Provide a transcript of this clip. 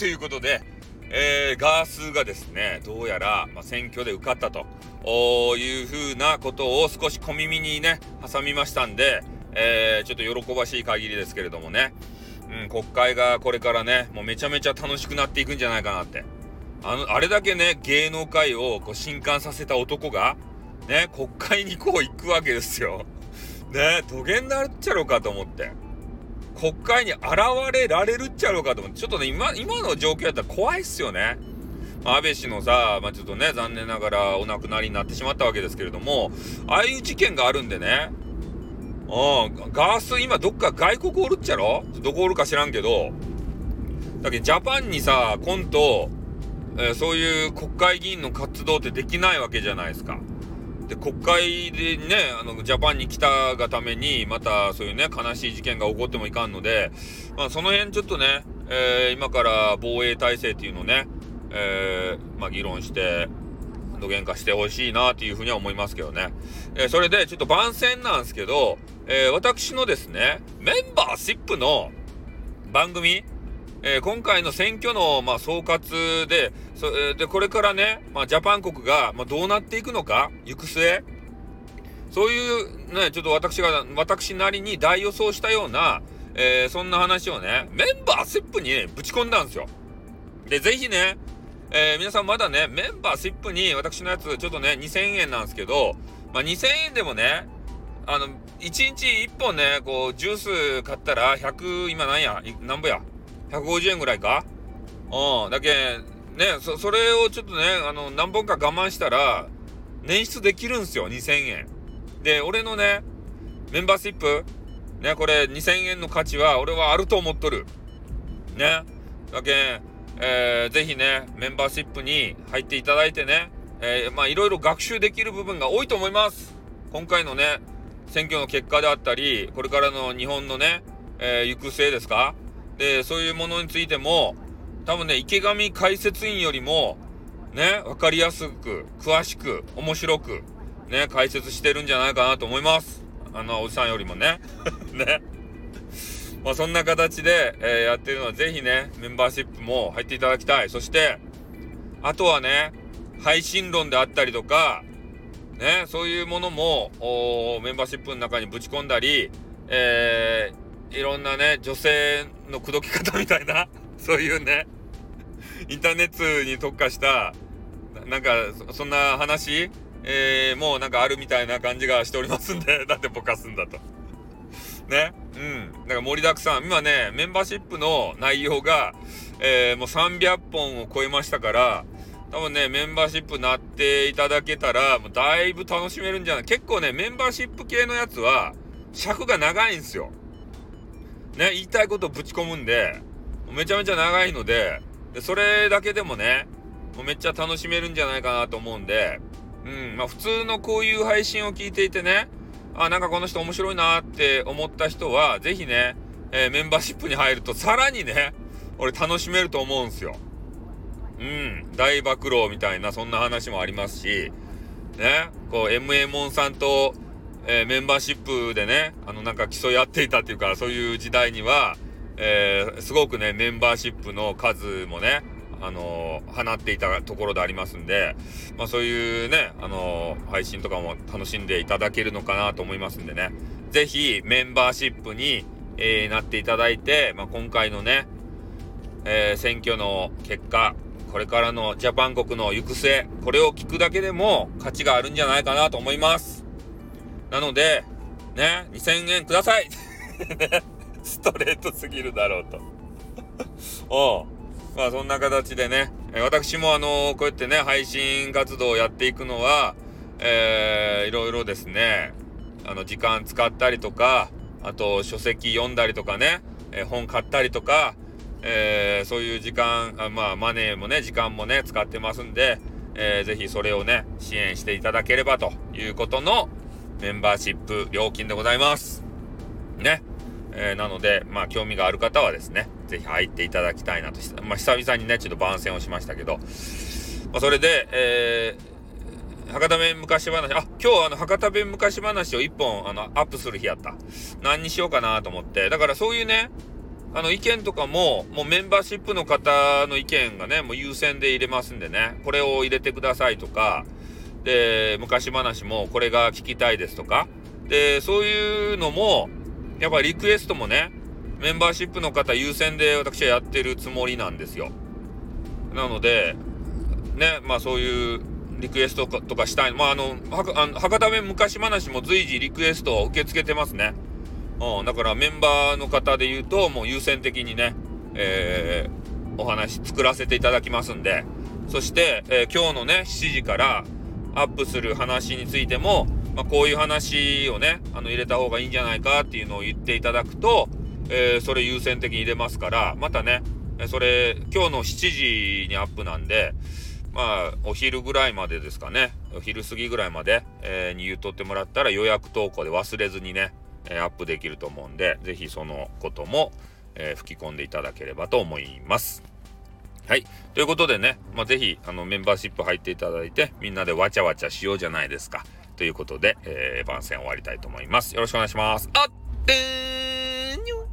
ということで、えー、ガースがですね、どうやら、まあ、選挙で受かったというふうなことを少し小耳にね、挟みましたんで、えー、ちょっと喜ばしい限りですけれどもね、うん、国会がこれからね、もうめちゃめちゃ楽しくなっていくんじゃないかなって。あの、あれだけね、芸能界をこう震撼させた男が、ね、国会にこう行くわけですよ。ね、土下になっちゃろうかと思って。国会に現れられるっちゃろうかと思って、ちょっとね、今、今の状況やったら怖いっすよね。安倍氏のさ、まあ、ちょっとね、残念ながらお亡くなりになってしまったわけですけれども、ああいう事件があるんでね、うん、ガース今どっか外国おるっちゃろ？どこおるか知らんけど、だけどジャパンにさ、今度、えー、そういう国会議員の活動ってできないわけじゃないですか。で、国会でね、あの、ジャパンに来たがために、またそういうね、悲しい事件が起こってもいかんので、まあ、その辺ちょっとね、えー、今から防衛体制っていうのをね、えー、まあ、議論して、土幻化してほしいなっていうふうには思いますけどね。えー、それで、ちょっと番宣なんですけど、え、私のですね、メンバーシップの番組、えー、今回の選挙の、まあ、総括で、そ、で、これからね、まあ、ジャパン国が、まあ、どうなっていくのか、行く末、そういうね、ちょっと私が、私なりに大予想したような、えー、そんな話をね、メンバーシップに、ね、ぶち込んだんですよ。で、ぜひね、えー、皆さんまだね、メンバーシップに私のやつ、ちょっとね、2000円なんですけど、まあ、2000円でもね、あの、1日1本ね、こう、ジュース買ったら、100、今何や、なんぼや、150円ぐらいか？うん。だけ、ね、そ、それをちょっとね、あの、何本か我慢したら、捻出できるんすよ、2000円。で、俺のね、メンバーシップ、ね、これ2000円の価値は俺はあると思っとる。ね。だけ、えー、ぜひね、メンバーシップに入っていただいてね、えー、まあいろいろ学習できる部分が多いと思います。今回のね、選挙の結果であったり、これからの日本のね、えー、行く末ですか？で、そういうものについても、多分ね、池上解説員よりも、ね、わかりやすく、詳しく、面白く、ね、解説してるんじゃないかなと思います。あの、おじさんよりもね。ね。まあ、そんな形で、えー、やってるのは、ぜひね、メンバーシップも入っていただきたい。そして、あとはね、配信論であったりとか、ね、そういうものも、メンバーシップの中にぶち込んだり、え、いろんなね、女性の口説き方みたいな、そういうね、インターネットに特化した、なんか、そんな話、えー、もうなんかあるみたいな感じがしておりますんで、だってぼかすんだと。ね？うん。だから盛りだくさん。今ね、メンバーシップの内容が、えー、もう300本を超えましたから、多分ね、メンバーシップなっていただけたら、もうだいぶ楽しめるんじゃない結構ね、メンバーシップ系のやつは、尺が長いんですよ。ね、言いたいことをぶち込むんで、めちゃめちゃ長いので、でそれだけでもね、もうめっちゃ楽しめるんじゃないかなと思うんで、うん、まあ普通のこういう配信を聞いていてね、あ、なんかこの人面白いなって思った人は、ぜひね、えー、メンバーシップに入るとさらにね、俺楽しめると思うんすよ。うん、大暴露みたいなそんな話もありますし、ね、こう MA モンさんとえー、メンバーシップでね、あの、なんか競い合っていたっていうか、そういう時代には、えー、すごくね、メンバーシップの数もね、あのー、放っていたところでありますんで、まあそういうね、あのー、配信とかも楽しんでいただけるのかなと思いますんでね、ぜひメンバーシップに、えー、なっていただいて、まあ今回のね、え選挙の結果、これからのジャパン国の行く末、これを聞くだけでも価値があるんじゃないかなと思います。なので、ね、2000円ください。ストレートすぎるだろうと。おう。まあそんな形でね、私もあのー、こうやってね、配信活動をやっていくのは、えー、いろいろですね、あの、時間使ったりとか、あと書籍読んだりとかね、えー、本買ったりとか、えー、そういう時間、あまあマネーもね、時間もね、使ってますんで、えー、ぜひそれをね、支援していただければということの、メンバーシップ料金でございます。ね。えー、なので、まあ、興味がある方はですね、ぜひ入っていただきたいなと。まあ、久々にね、ちょっと番宣をしましたけど、まあ、それで、えー、博多弁昔話、あ、今日あの、博多弁昔話を一本、あの、アップする日やった。何にしようかなと思って。だからそういうね、あの意見とかも、もうメンバーシップの方の意見がね、もう優先で入れますんでね、これを入れてくださいとか、で、昔話もこれが聞きたいですとか、で、そういうのも、やっぱりリクエストもね、メンバーシップの方優先で私はやってるつもりなんですよ。なので、ね、まあそういうリクエストとかしたい。まああの、博多弁昔話も随時リクエストを受け付けてますね。うん、だからメンバーの方で言うと、もう優先的にね、えー、お話作らせていただきますんで、そして、えー、今日のね、7時からアップする話についても、まあ、こういう話をね、あの、入れた方がいいんじゃないかっていうのを言っていただくと、えー、それ優先的に入れますから、またね、それ、今日の7時にアップなんで、まあ、お昼ぐらいまでですかね、お昼過ぎぐらいまで、えー、に言うとってもらったら予約投稿で忘れずにね、アップできると思うんで、ぜひそのことも、えー、吹き込んでいただければと思います。はい。ということでね、まあ、ぜひ、あの、メンバーシップ入っていただいて、みんなでわちゃわちゃしようじゃないですか。ということで、えー、番宣終わりたいと思います。よろしくお願いします。あってーにょ